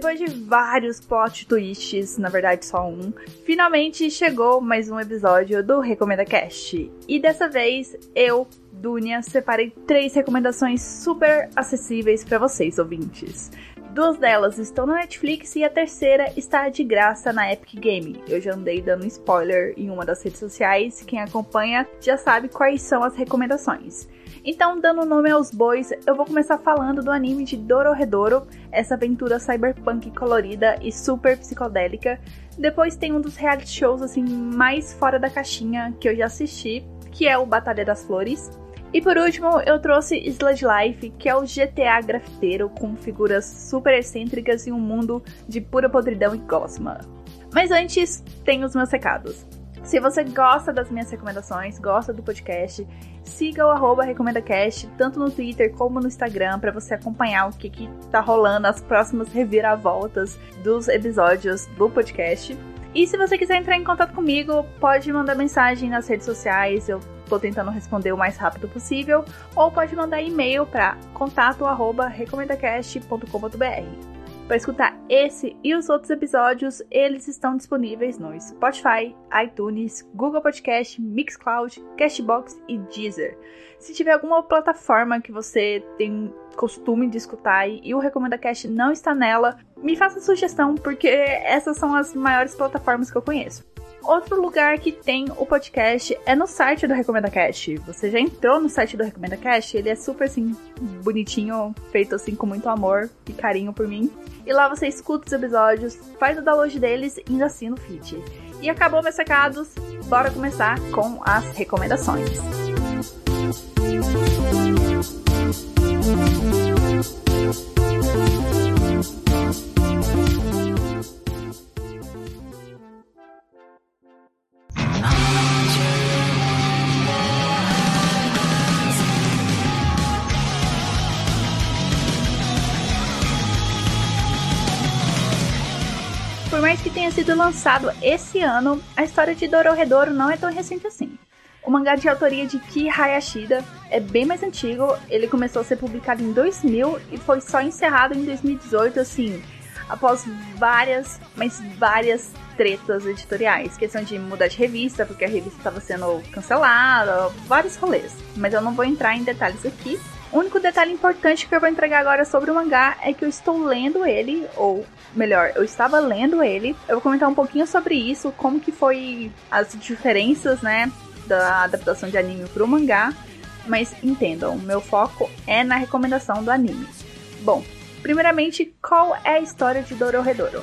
Depois de vários plot twists, na verdade só um, finalmente chegou mais um episódio do Recomenda Cast. E dessa vez eu, Dunia, separei três recomendações super acessíveis para vocês, ouvintes. Duas delas estão na Netflix e a terceira está de graça na Epic Game. Eu já andei dando spoiler em uma das redes sociais, quem acompanha já sabe quais são as recomendações. Então, dando nome aos bois, eu vou começar falando do anime de Dororedoro, essa aventura cyberpunk colorida e super psicodélica. Depois tem um dos reality shows assim mais fora da caixinha que eu já assisti, que é o Batalha das Flores. E por último, eu trouxe Sludge Life, que é o GTA grafiteiro com figuras super excêntricas e um mundo de pura podridão e gosma. Mas antes, tem os meus recados. Se você gosta das minhas recomendações, gosta do podcast, siga o arroba RecomendaCast, tanto no Twitter como no Instagram, para você acompanhar o que, que tá rolando, as próximas reviravoltas dos episódios do podcast. E se você quiser entrar em contato comigo, pode mandar mensagem nas redes sociais, eu tô tentando responder o mais rápido possível, ou pode mandar e-mail para contato@recomendacast.com.br. Para escutar esse e os outros episódios, eles estão disponíveis no Spotify, iTunes, Google Podcast, Mixcloud, Cashbox e Deezer. Se tiver alguma plataforma que você tem costume de escutar e o Recomenda Cast não está nela, me faça sugestão, porque essas são as maiores plataformas que eu conheço. Outro lugar que tem o podcast é no site do Recomenda Cast. Você já entrou no site do Recomenda Cast? Ele é super assim bonitinho, feito assim com muito amor e carinho por mim. E lá você escuta os episódios, faz o download deles e ainda assina o feed. E acabou meus recados, bora começar com as recomendações. Sido lançado esse ano, a história de Dororedoro não é tão recente assim. O mangá de autoria de Ki Hayashida é bem mais antigo, ele começou a ser publicado em 2000 e foi só encerrado em 2018, assim, após várias, mas várias tretas editoriais. Questão de mudar de revista, porque a revista estava sendo cancelada, vários rolês. Mas eu não vou entrar em detalhes aqui. O único detalhe importante que eu vou entregar agora sobre o mangá é que eu estou lendo ele, ou melhor, eu estava lendo ele. Eu vou comentar um pouquinho sobre isso, como que foi as diferenças, né, da adaptação de anime para o mangá. Mas entendam, meu foco é na recomendação do anime. Bom, primeiramente, qual é a história de Dororedoro?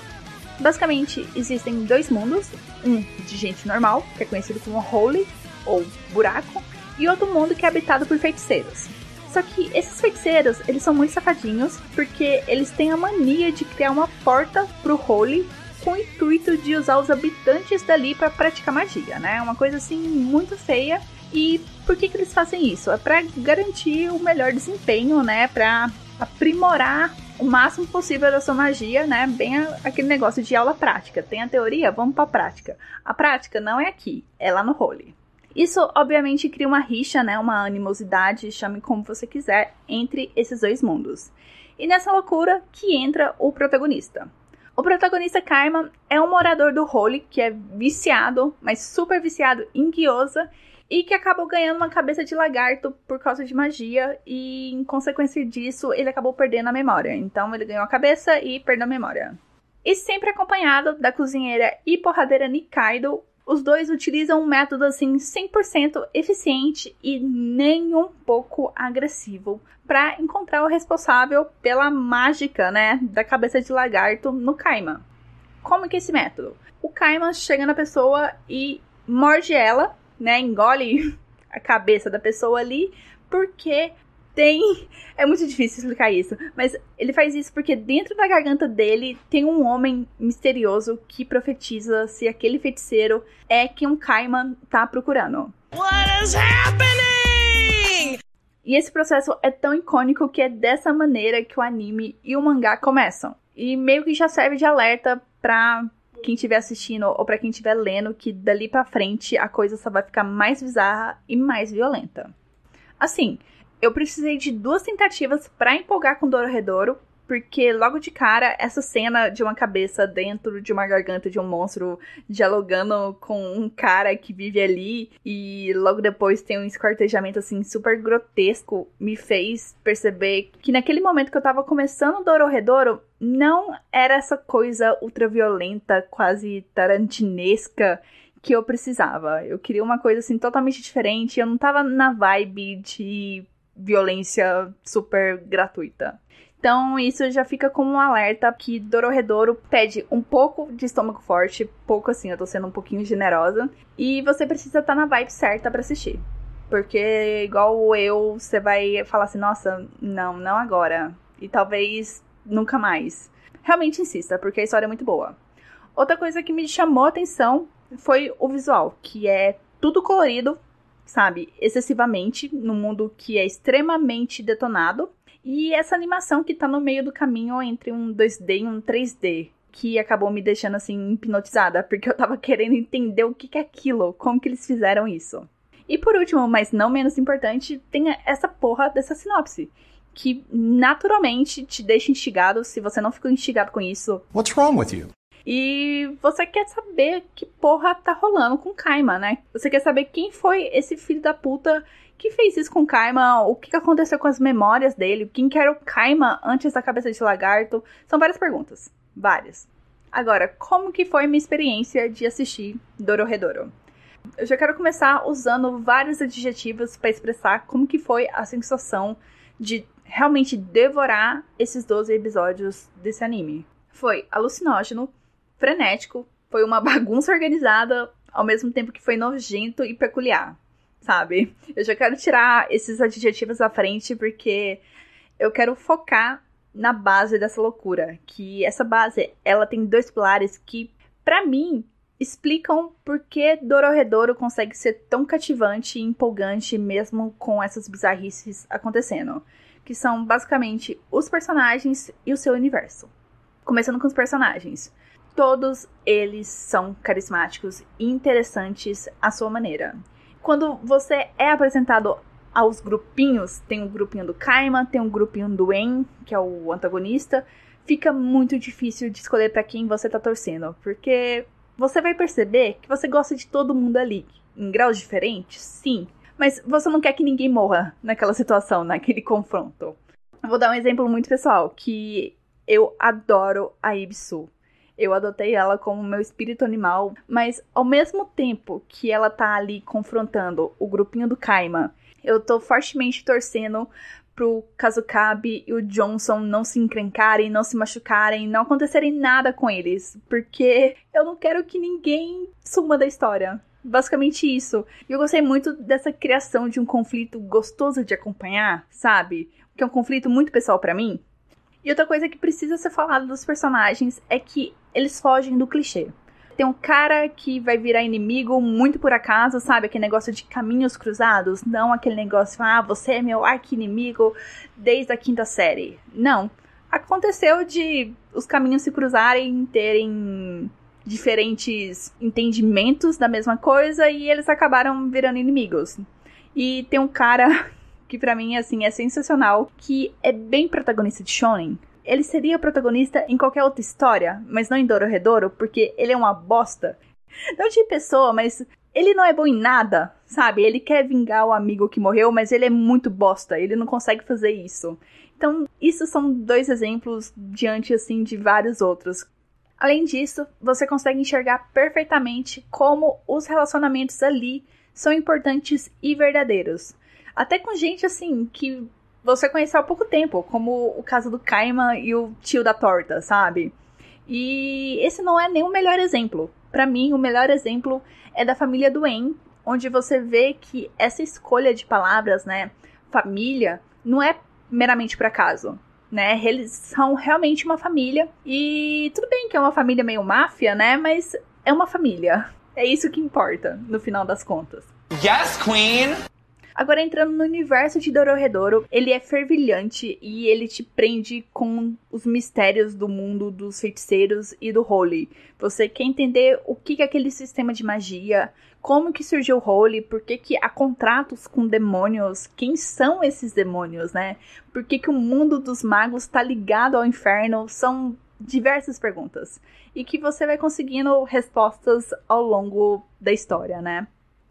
Basicamente, existem dois mundos, um de gente normal, que é conhecido como Holy, ou buraco, e outro mundo que é habitado por feiticeiros. Só que esses feiticeiros, eles são muito safadinhos, porque eles têm a mania de criar uma porta pro Holy com o intuito de usar os habitantes dali para praticar magia, né? Uma coisa assim muito feia. E por que, que eles fazem isso? É para garantir o melhor desempenho, né? Para aprimorar o máximo possível da sua magia, né? Bem aquele negócio de aula prática. Tem a teoria, vamos para a prática. A prática não é aqui, é lá no Holy. Isso, obviamente, cria uma rixa, né, uma animosidade, chame como você quiser, entre esses dois mundos. E nessa loucura que entra o protagonista. O protagonista Karma é um morador do Holy que é viciado, mas super viciado em gyoza, e que acabou ganhando uma cabeça de lagarto por causa de magia, e em consequência disso, ele acabou perdendo a memória. Então, ele ganhou a cabeça e perdeu a memória. E sempre acompanhado da cozinheira e porradeira Nikaido, os dois utilizam um método assim 100% eficiente e nem um pouco agressivo para encontrar o responsável pela mágica, né, da cabeça de lagarto no Kaiman. Como que é esse método? O Kaiman chega na pessoa e morde ela, né, engole a cabeça da pessoa ali, porque tem. É muito difícil explicar isso, mas ele faz isso porque dentro da garganta dele tem um homem misterioso que profetiza se aquele feiticeiro é quem um Kaiman tá procurando. What is happening? E esse processo é tão icônico que é dessa maneira que o anime e o mangá começam. E meio que já serve de alerta pra quem estiver assistindo ou para quem estiver lendo que dali para frente a coisa só vai ficar mais bizarra e mais violenta. Assim, eu precisei de duas tentativas para empolgar com Dororedoro, porque logo de cara, essa cena de uma cabeça dentro de uma garganta de um monstro dialogando com um cara que vive ali e logo depois tem um esquartejamento assim super grotesco, me fez perceber que naquele momento que eu tava começando Dororedoro, não era essa coisa ultraviolenta, quase tarantinesca que eu precisava. Eu queria uma coisa assim totalmente diferente, eu não tava na vibe de violência super gratuita. Então, isso já fica como um alerta que Dororedoro pede um pouco de estômago forte, pouco assim, eu tô sendo um pouquinho generosa, e você precisa estar tá na vibe certa para assistir. Porque, igual eu, você vai falar assim: nossa, não, não agora. E talvez nunca mais. Realmente insista, porque a história é muito boa. Outra coisa que me chamou a atenção foi o visual, que é tudo colorido, sabe? Excessivamente, num mundo que é extremamente detonado. E essa animação que tá no meio do caminho entre um 2D e um 3D, que acabou me deixando assim hipnotizada, porque eu tava querendo entender o que, que é aquilo, como que eles fizeram isso. E por último, mas não menos importante, tem essa porra dessa sinopse. Que naturalmente te deixa instigado se você não ficou instigado com isso. What's wrong with you? E você quer saber que porra tá rolando com Kaima, né? Você quer saber quem foi esse filho da puta que fez isso com Kaima, o que aconteceu com as memórias dele, quem que era o Kaima antes da cabeça de lagarto. São várias perguntas. Várias. Agora, como que foi minha experiência de assistir Dororedoro? Eu já quero começar usando vários adjetivos para expressar como que foi a sensação de realmente devorar esses 12 episódios desse anime. Foi alucinógeno, frenético, foi uma bagunça organizada, ao mesmo tempo que foi nojento e peculiar, sabe? Eu já quero tirar esses adjetivos à frente porque eu quero focar na base dessa loucura, que essa base, ela tem dois pilares que para mim explicam por que Dororedoro consegue ser tão cativante e empolgante mesmo com essas bizarrices acontecendo, que são basicamente os personagens e o seu universo. Começando com os personagens. Todos eles são carismáticos e interessantes à sua maneira. Quando você é apresentado aos grupinhos, tem o grupinho do Kaima, tem o grupinho do En, que é o antagonista, fica muito difícil de escolher para quem você tá torcendo, porque você vai perceber que você gosta de todo mundo ali, em graus diferentes, sim, mas você não quer que ninguém morra naquela situação, naquele confronto. Vou dar um exemplo muito pessoal, que eu adoro a Ibsu. Eu adotei ela como meu espírito animal, mas ao mesmo tempo que ela tá ali confrontando o grupinho do Kaima, eu tô fortemente torcendo pro Kazukabe e o Johnson não se encrencarem, não se machucarem, não acontecerem nada com eles, porque eu não quero que ninguém suma da história. Basicamente isso. E eu gostei muito dessa criação de um conflito gostoso de acompanhar, sabe? Que é um conflito muito pessoal para mim. E outra coisa que precisa ser falada dos personagens é que eles fogem do clichê. Tem um cara que vai virar inimigo muito por acaso, sabe? Aquele negócio de caminhos cruzados. Não aquele negócio, ah, você é meu arqui-inimigo desde a quinta série. Não. Aconteceu de os caminhos se cruzarem, terem diferentes entendimentos da mesma coisa e eles acabaram virando inimigos. E tem um cara que para mim assim é sensacional, que é bem protagonista de shonen. Ele seria protagonista em qualquer outra história, mas não em Dororedoro, porque ele é uma bosta. Não de pessoa, mas ele não é bom em nada, sabe? Ele quer vingar o amigo que morreu, mas ele é muito bosta, ele não consegue fazer isso. Então, isso são dois exemplos diante assim de vários outros. Além disso, você consegue enxergar perfeitamente como os relacionamentos ali são importantes e verdadeiros. Até com gente assim que você conheceu há pouco tempo, como o caso do Kaima e o tio da torta, sabe? E esse não é nem o melhor exemplo. Para mim, o melhor exemplo é da família do En, onde você vê que essa escolha de palavras, né, família, não é meramente por acaso. Né, eles são realmente uma família e tudo bem que é uma família meio máfia, né, mas é uma família. É isso que importa no final das contas. Yes, Queen. Agora, entrando no universo de Dororedoro, ele é fervilhante e ele te prende com os mistérios do mundo dos feiticeiros e do Holy. Você quer entender o que é aquele sistema de magia, como que surgiu o Holy, por que, que há contratos com demônios, quem são esses demônios, né? Por que, que o mundo dos magos está ligado ao inferno? São diversas perguntas. E que você vai conseguindo respostas ao longo da história, né?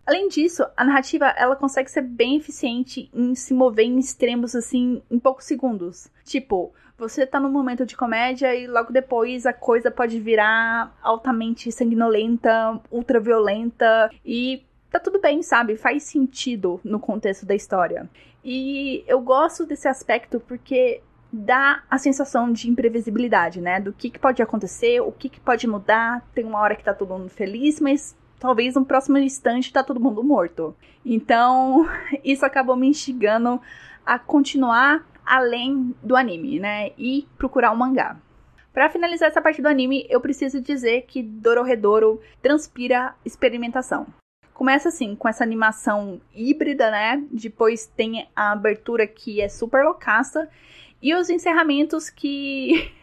Além disso, a narrativa ela consegue ser bem eficiente em se mover em extremos assim em poucos segundos. Tipo, você tá num momento de comédia e logo depois a coisa pode virar altamente sanguinolenta, ultraviolenta e tá tudo bem, sabe? Faz sentido no contexto da história. E eu gosto desse aspecto porque dá a sensação de imprevisibilidade, né? Do que, que pode acontecer, o que, que pode mudar. Tem uma hora que tá todo mundo feliz, mas talvez no próximo instante tá todo mundo morto. Então, isso acabou me instigando a continuar além do anime, né? E procurar um mangá. Para finalizar essa parte do anime, eu preciso dizer que Dororedoro transpira experimentação. Começa assim, com essa animação híbrida, né? Depois tem a abertura que é super loucaça. E os encerramentos que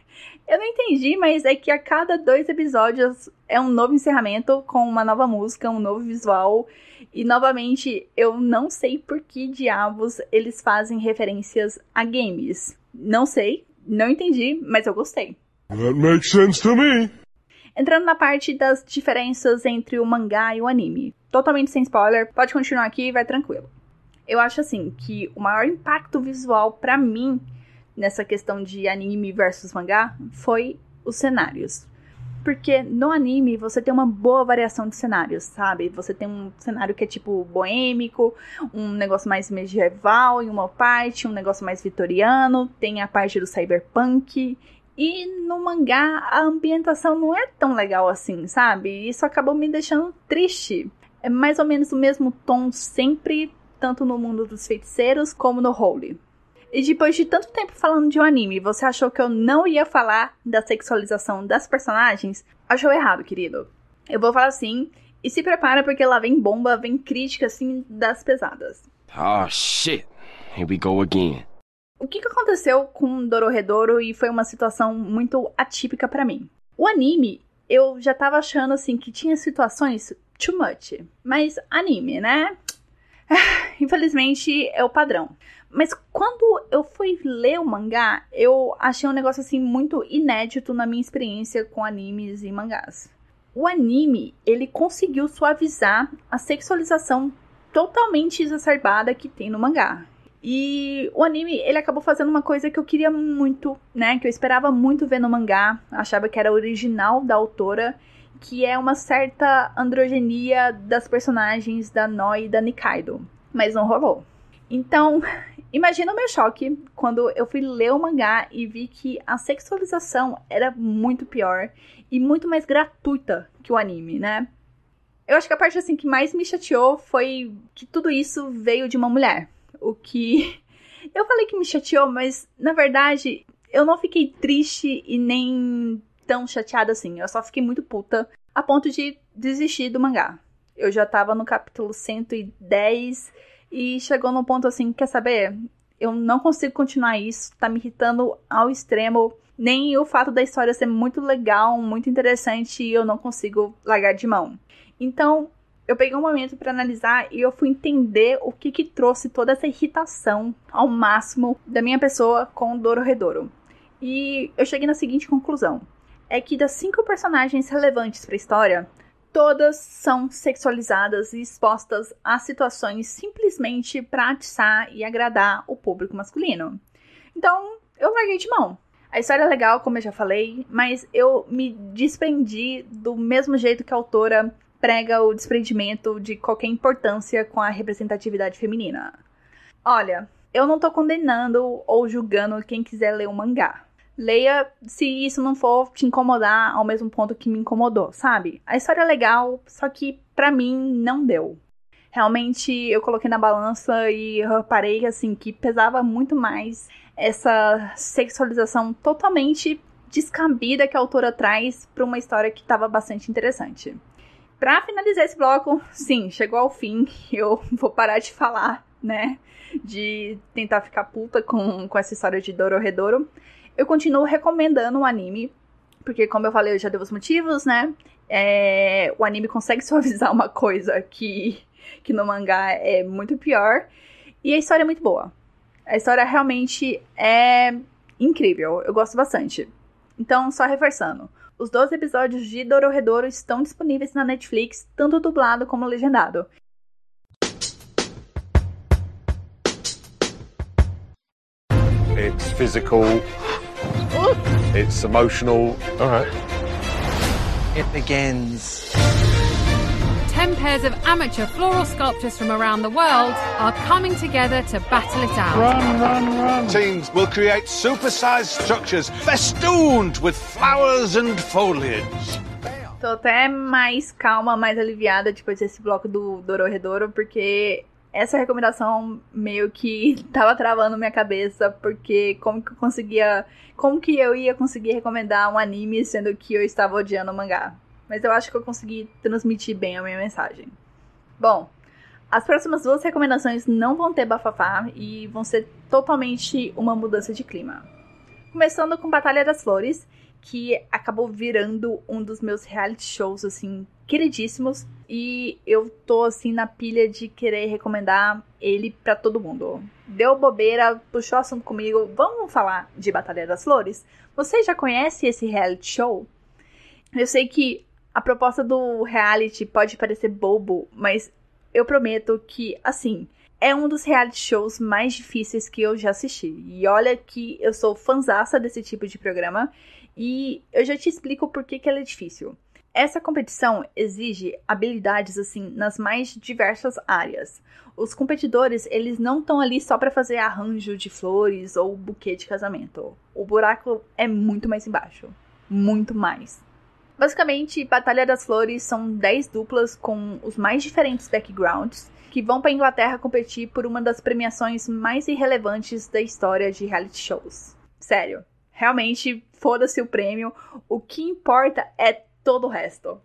Eu não entendi, mas é que a cada dois episódios é um novo encerramento com uma nova música, um novo visual. E novamente, eu não sei por que diabos eles fazem referências a games. Não sei, não entendi, mas eu gostei. That makes sense to me. Entrando na parte das diferenças entre o mangá e o anime. Totalmente sem spoiler, pode continuar aqui e vai tranquilo. Eu acho assim que o maior impacto visual para mim nessa questão de anime versus mangá foi os cenários. Porque no anime você tem uma boa variação de cenários, sabe? Você tem um cenário que é tipo boêmico, um negócio mais medieval em uma parte, um negócio mais vitoriano, tem a parte do cyberpunk. E no mangá a ambientação não é tão legal assim, sabe? Isso acabou me deixando triste. É mais ou menos o mesmo tom sempre, tanto no mundo dos feiticeiros como no Holy. E depois de tanto tempo falando de um anime, você achou que eu não ia falar da sexualização das personagens? Achou errado, querido. Eu vou falar sim, e se prepara porque lá vem bomba, vem crítica assim das pesadas. Oh shit. Here we go again. O que, que aconteceu com Dororedoro e foi uma situação muito atípica para mim? O anime, eu já tava achando assim que tinha situações too much. Mas anime, né? Infelizmente é o padrão. Mas quando eu fui ler o mangá, eu achei um negócio assim muito inédito na minha experiência com animes e mangás. O anime, ele conseguiu suavizar a sexualização totalmente exacerbada que tem no mangá. E o anime, ele acabou fazendo uma coisa que eu queria muito, né? Que eu esperava muito ver no mangá, achava que era original da autora, que é uma certa androgenia das personagens da Noi e da Nikaido. Mas não rolou. Então, imagina o meu choque quando eu fui ler o mangá e vi que a sexualização era muito pior e muito mais gratuita que o anime, né? Eu acho que a parte assim que mais me chateou foi que tudo isso veio de uma mulher. O que eu falei que me chateou, mas na verdade eu não fiquei triste e nem tão chateada assim. Eu só fiquei muito puta a ponto de desistir do mangá. Eu já tava no capítulo 110 e chegou num ponto assim, quer saber? Eu não consigo continuar isso, tá me irritando ao extremo. Nem o fato da história ser muito legal, muito interessante eu não consigo largar de mão. Então, eu peguei um momento para analisar e eu fui entender o que que trouxe toda essa irritação ao máximo da minha pessoa com o Dororedoro. E eu cheguei na seguinte conclusão: é que das cinco personagens relevantes para a história, todas são sexualizadas e expostas a situações simplesmente para atiçar e agradar o público masculino. Então, eu larguei de mão. A história é legal, como eu já falei, mas eu me desprendi do mesmo jeito que a autora prega o desprendimento de qualquer importância com a representatividade feminina. Olha, eu não tô condenando ou julgando quem quiser ler o mangá leia se isso não for te incomodar ao mesmo ponto que me incomodou, sabe? A história é legal, só que para mim não deu. Realmente eu coloquei na balança e reparei assim que pesava muito mais essa sexualização totalmente descabida que a autora traz para uma história que estava bastante interessante. Para finalizar esse bloco, sim, chegou ao fim. Eu vou parar de falar né? De tentar ficar puta com, com essa história de Dororedoro. Eu continuo recomendando o anime, porque, como eu falei, eu já dei os motivos, né? É, o anime consegue suavizar uma coisa que, que no mangá é muito pior. E a história é muito boa. A história realmente é incrível. Eu gosto bastante. Então, só reforçando. Os 12 episódios de Dororedoro estão disponíveis na Netflix, tanto dublado como legendado. It's physical. It's emotional. All right. It begins. Ten pairs of amateur floral sculptors from around the world are coming together to battle it out. Run, run, run. Teams will create supersized structures festooned with flowers and foliage. Tô até mais calma, mais aliviada depois desse bloco do Dororedoro, porque essa recomendação meio que tava travando minha cabeça, porque como que eu conseguia. Como que eu ia conseguir recomendar um anime sendo que eu estava odiando o mangá? Mas eu acho que eu consegui transmitir bem a minha mensagem. Bom, as próximas duas recomendações não vão ter bafafá e vão ser totalmente uma mudança de clima. Começando com Batalha das Flores, que acabou virando um dos meus reality shows, assim, queridíssimos. E eu tô, assim, na pilha de querer recomendar ele para todo mundo. Deu bobeira, puxou assunto comigo, vamos falar de Batalha das Flores? Você já conhece esse reality show? Eu sei que a proposta do reality pode parecer bobo, mas eu prometo que, assim, é um dos reality shows mais difíceis que eu já assisti. E olha que eu sou fanzaça desse tipo de programa e eu já te explico por que, que é difícil. Essa competição exige habilidades assim nas mais diversas áreas. Os competidores, eles não estão ali só para fazer arranjo de flores ou buquê de casamento. O buraco é muito mais embaixo, muito mais. Basicamente, Batalha das Flores são 10 duplas com os mais diferentes backgrounds que vão para Inglaterra competir por uma das premiações mais irrelevantes da história de reality shows. Sério, realmente foda-se o prêmio, o que importa é todo o resto.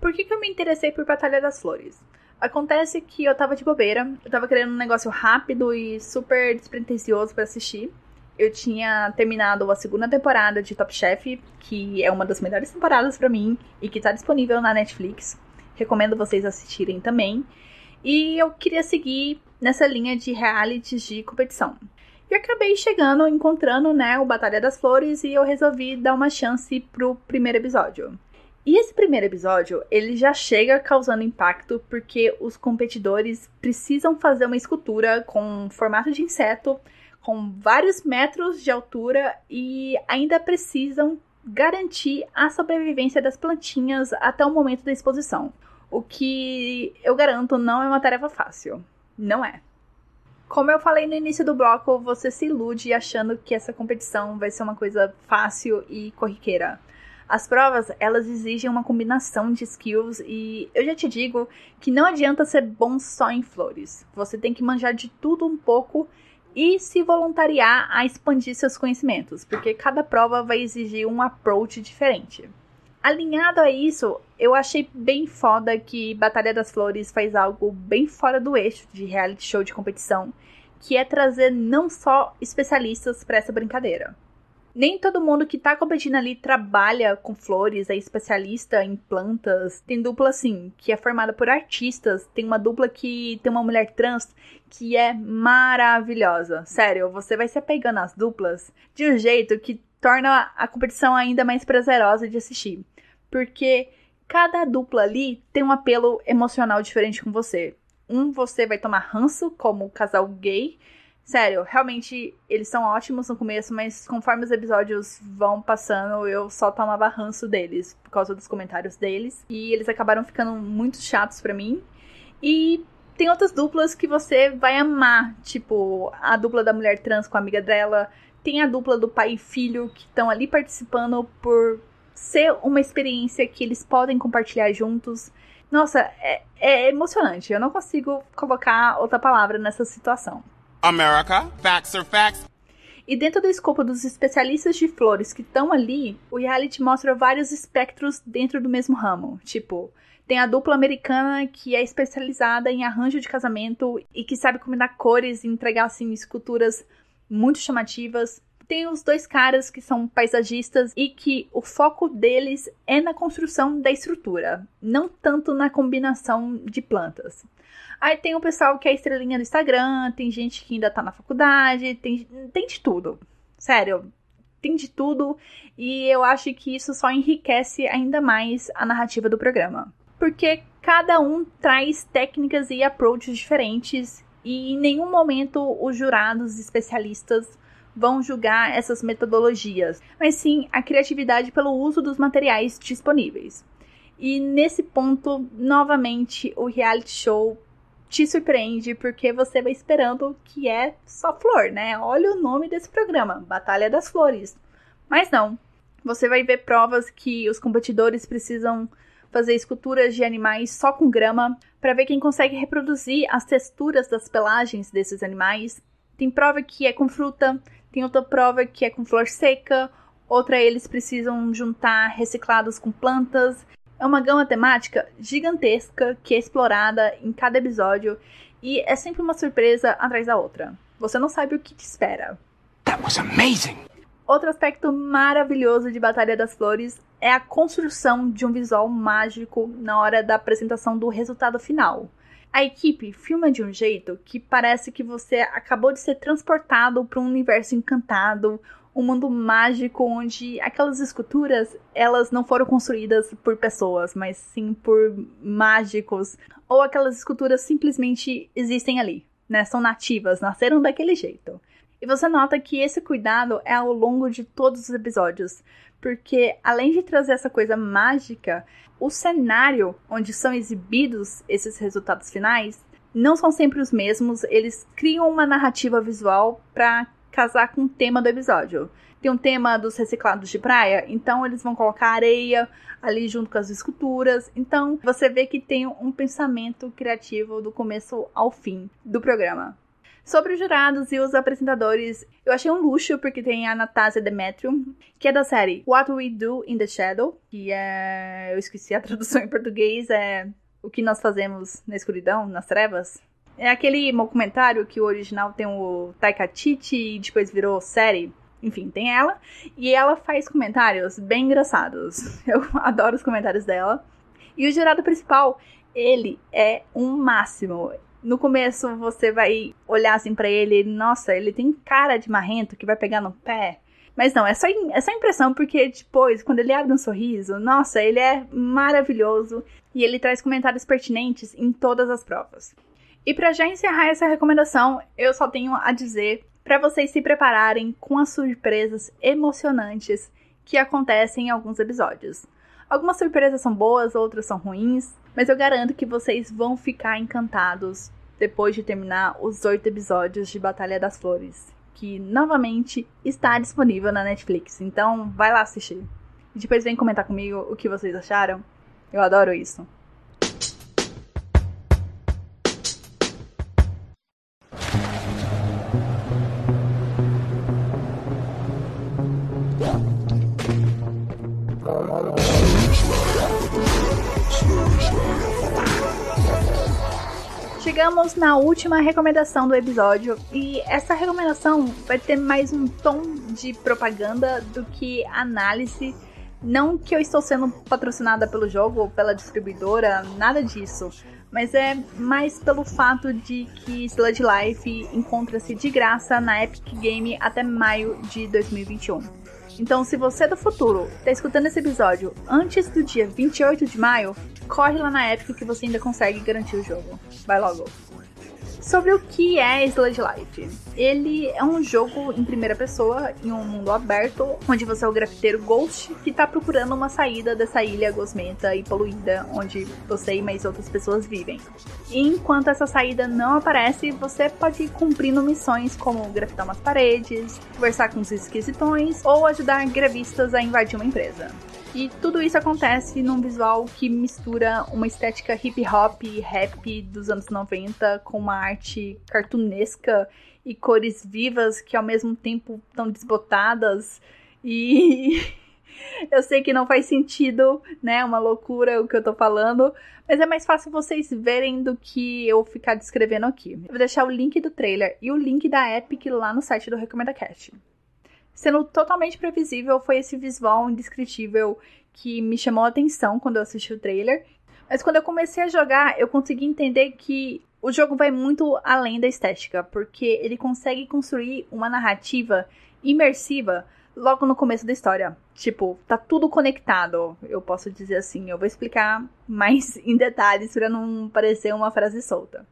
Por que, que eu me interessei por Batalha das Flores? Acontece que eu tava de bobeira, eu tava querendo um negócio rápido e super despretensioso para assistir. Eu tinha terminado a segunda temporada de Top Chef, que é uma das melhores temporadas para mim e que tá disponível na Netflix. Recomendo vocês assistirem também. E eu queria seguir nessa linha de realities de competição. E acabei chegando, encontrando, né, o Batalha das Flores e eu resolvi dar uma chance pro primeiro episódio. E esse primeiro episódio, ele já chega causando impacto porque os competidores precisam fazer uma escultura com formato de inseto, com vários metros de altura e ainda precisam garantir a sobrevivência das plantinhas até o momento da exposição. O que eu garanto não é uma tarefa fácil. Não é. Como eu falei no início do bloco, você se ilude achando que essa competição vai ser uma coisa fácil e corriqueira. As provas, elas exigem uma combinação de skills e eu já te digo que não adianta ser bom só em flores. Você tem que manjar de tudo um pouco e se voluntariar a expandir seus conhecimentos, porque cada prova vai exigir um approach diferente. Alinhado a isso, eu achei bem foda que Batalha das Flores faz algo bem fora do eixo de reality show de competição, que é trazer não só especialistas para essa brincadeira. Nem todo mundo que tá competindo ali trabalha com flores, é especialista em plantas. Tem dupla assim, que é formada por artistas. Tem uma dupla que tem uma mulher trans que é maravilhosa. Sério, você vai se apegando às duplas de um jeito que torna a competição ainda mais prazerosa de assistir porque cada dupla ali tem um apelo emocional diferente com você. Um você vai tomar ranço como casal gay. Sério, realmente eles são ótimos no começo, mas conforme os episódios vão passando, eu só tomava ranço deles por causa dos comentários deles. E eles acabaram ficando muito chatos para mim. E tem outras duplas que você vai amar, tipo a dupla da mulher trans com a amiga dela. Tem a dupla do pai e filho que estão ali participando por ser uma experiência que eles podem compartilhar juntos. Nossa, é, é emocionante. Eu não consigo colocar outra palavra nessa situação. America, facts are facts. E dentro do escopo dos especialistas de flores que estão ali, o reality mostra vários espectros dentro do mesmo ramo. Tipo, tem a dupla americana que é especializada em arranjo de casamento e que sabe combinar cores e entregar assim esculturas muito chamativas. Tem os dois caras que são paisagistas e que o foco deles é na construção da estrutura, não tanto na combinação de plantas. Aí tem o pessoal que é estrelinha do Instagram, tem gente que ainda tá na faculdade, tem, tem de tudo. Sério, tem de tudo e eu acho que isso só enriquece ainda mais a narrativa do programa. Porque cada um traz técnicas e approaches diferentes e em nenhum momento os jurados especialistas vão julgar essas metodologias, mas sim a criatividade pelo uso dos materiais disponíveis. E nesse ponto, novamente, o reality show te surpreende porque você vai esperando que é só flor, né? Olha o nome desse programa, Batalha das Flores. Mas não. Você vai ver provas que os competidores precisam fazer esculturas de animais só com grama para ver quem consegue reproduzir as texturas das pelagens desses animais. Tem prova que é com fruta, tem outra prova que é com flor seca, outra eles precisam juntar reciclados com plantas. É uma gama temática gigantesca que é explorada em cada episódio e é sempre uma surpresa atrás da outra. Você não sabe o que te espera. That was amazing! Outro aspecto maravilhoso de Batalha das Flores é a construção de um visual mágico na hora da apresentação do resultado final. A equipe filma de um jeito que parece que você acabou de ser transportado para um universo encantado, um mundo mágico onde aquelas esculturas elas não foram construídas por pessoas, mas sim por mágicos, ou aquelas esculturas simplesmente existem ali, né? São nativas, nasceram daquele jeito. E você nota que esse cuidado é ao longo de todos os episódios, porque além de trazer essa coisa mágica, o cenário onde são exibidos esses resultados finais não são sempre os mesmos, eles criam uma narrativa visual para casar com o tema do episódio. Tem um tema dos reciclados de praia, então eles vão colocar areia ali junto com as esculturas. Então você vê que tem um pensamento criativo do começo ao fim do programa. Sobre os jurados e os apresentadores, eu achei um luxo porque tem a Natasha Demetriou, que é da série What We Do in the Shadow, que é. Eu esqueci a tradução em português, é O que Nós Fazemos na Escuridão, nas Trevas. É aquele documentário que o original tem o Taika Titi e depois virou série. Enfim, tem ela. E ela faz comentários bem engraçados. Eu adoro os comentários dela. E o jurado principal, ele é um máximo. No começo você vai olhar assim para ele, nossa, ele tem cara de marrento que vai pegar no pé. Mas não, é só, é só impressão, porque depois, quando ele abre um sorriso, nossa, ele é maravilhoso e ele traz comentários pertinentes em todas as provas. E para já encerrar essa recomendação, eu só tenho a dizer para vocês se prepararem com as surpresas emocionantes que acontecem em alguns episódios. Algumas surpresas são boas, outras são ruins, mas eu garanto que vocês vão ficar encantados depois de terminar os oito episódios de Batalha das Flores, que novamente está disponível na Netflix. Então vai lá assistir. E depois vem comentar comigo o que vocês acharam. Eu adoro isso. Chegamos na última recomendação do episódio e essa recomendação vai ter mais um tom de propaganda do que análise. Não que eu estou sendo patrocinada pelo jogo ou pela distribuidora, nada disso. Mas é mais pelo fato de que Sludge Life encontra-se de graça na Epic Game até maio de 2021. Então, se você é do futuro está escutando esse episódio antes do dia 28 de maio, corre lá na Epic que você ainda consegue garantir o jogo. Vai logo. Sobre o que é Sludge Life. Ele é um jogo em primeira pessoa, em um mundo aberto, onde você é o grafiteiro Ghost que está procurando uma saída dessa ilha gosmenta e poluída, onde você e mais outras pessoas vivem. E enquanto essa saída não aparece, você pode ir cumprindo missões como grafitar umas paredes, conversar com os esquisitões ou ajudar gravistas a invadir uma empresa. E tudo isso acontece num visual que mistura uma estética hip hop e rap dos anos 90 com uma arte cartunesca e cores vivas que ao mesmo tempo estão desbotadas e eu sei que não faz sentido, né? Uma loucura o que eu tô falando, mas é mais fácil vocês verem do que eu ficar descrevendo aqui. Eu vou deixar o link do trailer e o link da Epic lá no site do Recomenda Cast. Sendo totalmente previsível, foi esse visual indescritível que me chamou a atenção quando eu assisti o trailer. Mas quando eu comecei a jogar, eu consegui entender que o jogo vai muito além da estética, porque ele consegue construir uma narrativa imersiva logo no começo da história. Tipo, tá tudo conectado, eu posso dizer assim. Eu vou explicar mais em detalhes para não parecer uma frase solta.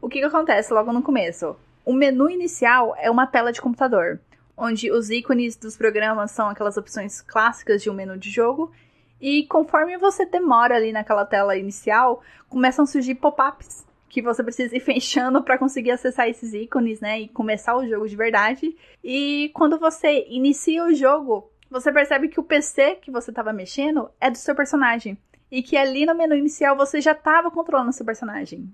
O que, que acontece logo no começo? O menu inicial é uma tela de computador, onde os ícones dos programas são aquelas opções clássicas de um menu de jogo. E conforme você demora ali naquela tela inicial, começam a surgir pop-ups que você precisa ir fechando para conseguir acessar esses ícones, né, e começar o jogo de verdade. E quando você inicia o jogo, você percebe que o PC que você estava mexendo é do seu personagem e que ali no menu inicial você já estava controlando o seu personagem.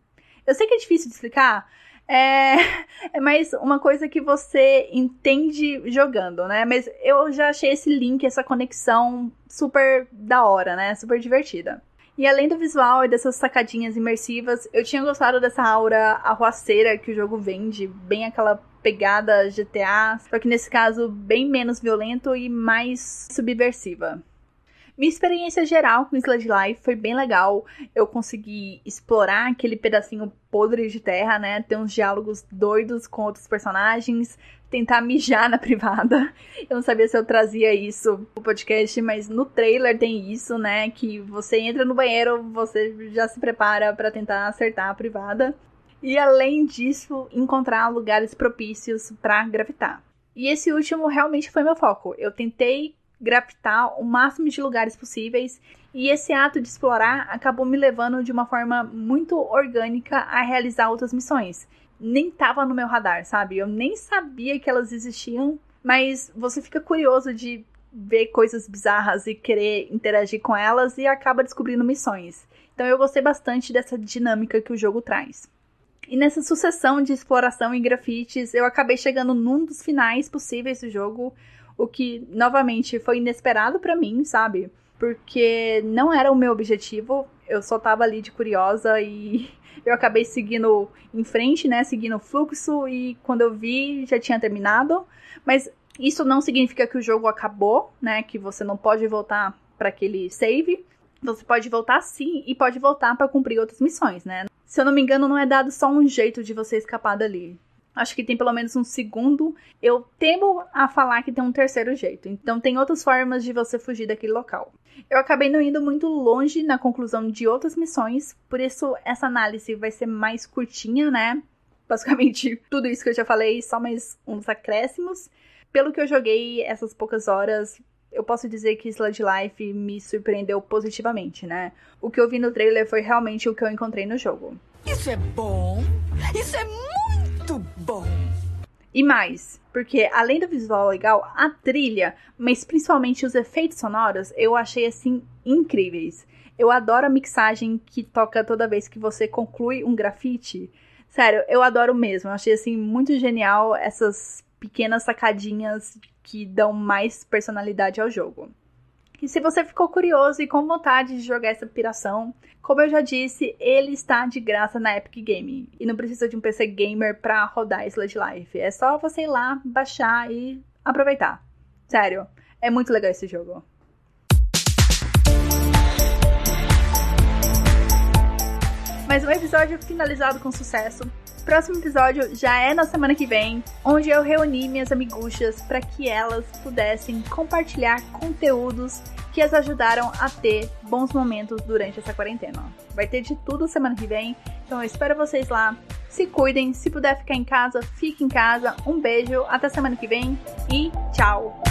Eu sei que é difícil de explicar, é, é mais uma coisa que você entende jogando, né? Mas eu já achei esse link, essa conexão super da hora, né? Super divertida. E além do visual e dessas sacadinhas imersivas, eu tinha gostado dessa aura arruaceira que o jogo vende, bem aquela pegada GTA, só que nesse caso bem menos violento e mais subversiva. Minha experiência geral com Sludge Life foi bem legal. Eu consegui explorar aquele pedacinho podre de terra, né? Ter uns diálogos doidos com outros personagens, tentar mijar na privada. Eu não sabia se eu trazia isso no podcast, mas no trailer tem isso, né? Que você entra no banheiro, você já se prepara para tentar acertar a privada. E além disso, encontrar lugares propícios para gravitar. E esse último realmente foi meu foco. Eu tentei grafitar o máximo de lugares possíveis e esse ato de explorar acabou me levando de uma forma muito orgânica a realizar outras missões. Nem tava no meu radar, sabe? Eu nem sabia que elas existiam, mas você fica curioso de ver coisas bizarras e querer interagir com elas e acaba descobrindo missões. Então eu gostei bastante dessa dinâmica que o jogo traz. E nessa sucessão de exploração e grafites, eu acabei chegando num dos finais possíveis do jogo, o que novamente foi inesperado para mim, sabe? Porque não era o meu objetivo, eu só tava ali de curiosa e eu acabei seguindo em frente, né? Seguindo o fluxo e quando eu vi já tinha terminado. Mas isso não significa que o jogo acabou, né? Que você não pode voltar para aquele save. Você pode voltar sim e pode voltar para cumprir outras missões, né? Se eu não me engano, não é dado só um jeito de você escapar dali. Acho que tem pelo menos um segundo. Eu temo a falar que tem um terceiro jeito. Então tem outras formas de você fugir daquele local. Eu acabei não indo muito longe na conclusão de outras missões, por isso essa análise vai ser mais curtinha, né? Basicamente tudo isso que eu já falei, só mais uns acréscimos. Pelo que eu joguei essas poucas horas, eu posso dizer que Sludge Life me surpreendeu positivamente, né? O que eu vi no trailer foi realmente o que eu encontrei no jogo. Isso é bom! Isso é muito bom! E mais, porque além do visual legal, a trilha, mas principalmente os efeitos sonoros, eu achei assim incríveis. Eu adoro a mixagem que toca toda vez que você conclui um grafite. Sério, eu adoro mesmo. Eu achei assim muito genial essas pequenas sacadinhas que dão mais personalidade ao jogo. E se você ficou curioso e com vontade de jogar essa piração, como eu já disse, ele está de graça na Epic Game. E não precisa de um PC gamer para rodar Sludge Life. É só você ir lá, baixar e aproveitar. Sério, é muito legal esse jogo. Mais um episódio finalizado com sucesso. Próximo episódio já é na semana que vem, onde eu reuni minhas amiguchas para que elas pudessem compartilhar conteúdos que as ajudaram a ter bons momentos durante essa quarentena. Vai ter de tudo semana que vem, então eu espero vocês lá. Se cuidem, se puder ficar em casa, fique em casa. Um beijo, até semana que vem e tchau!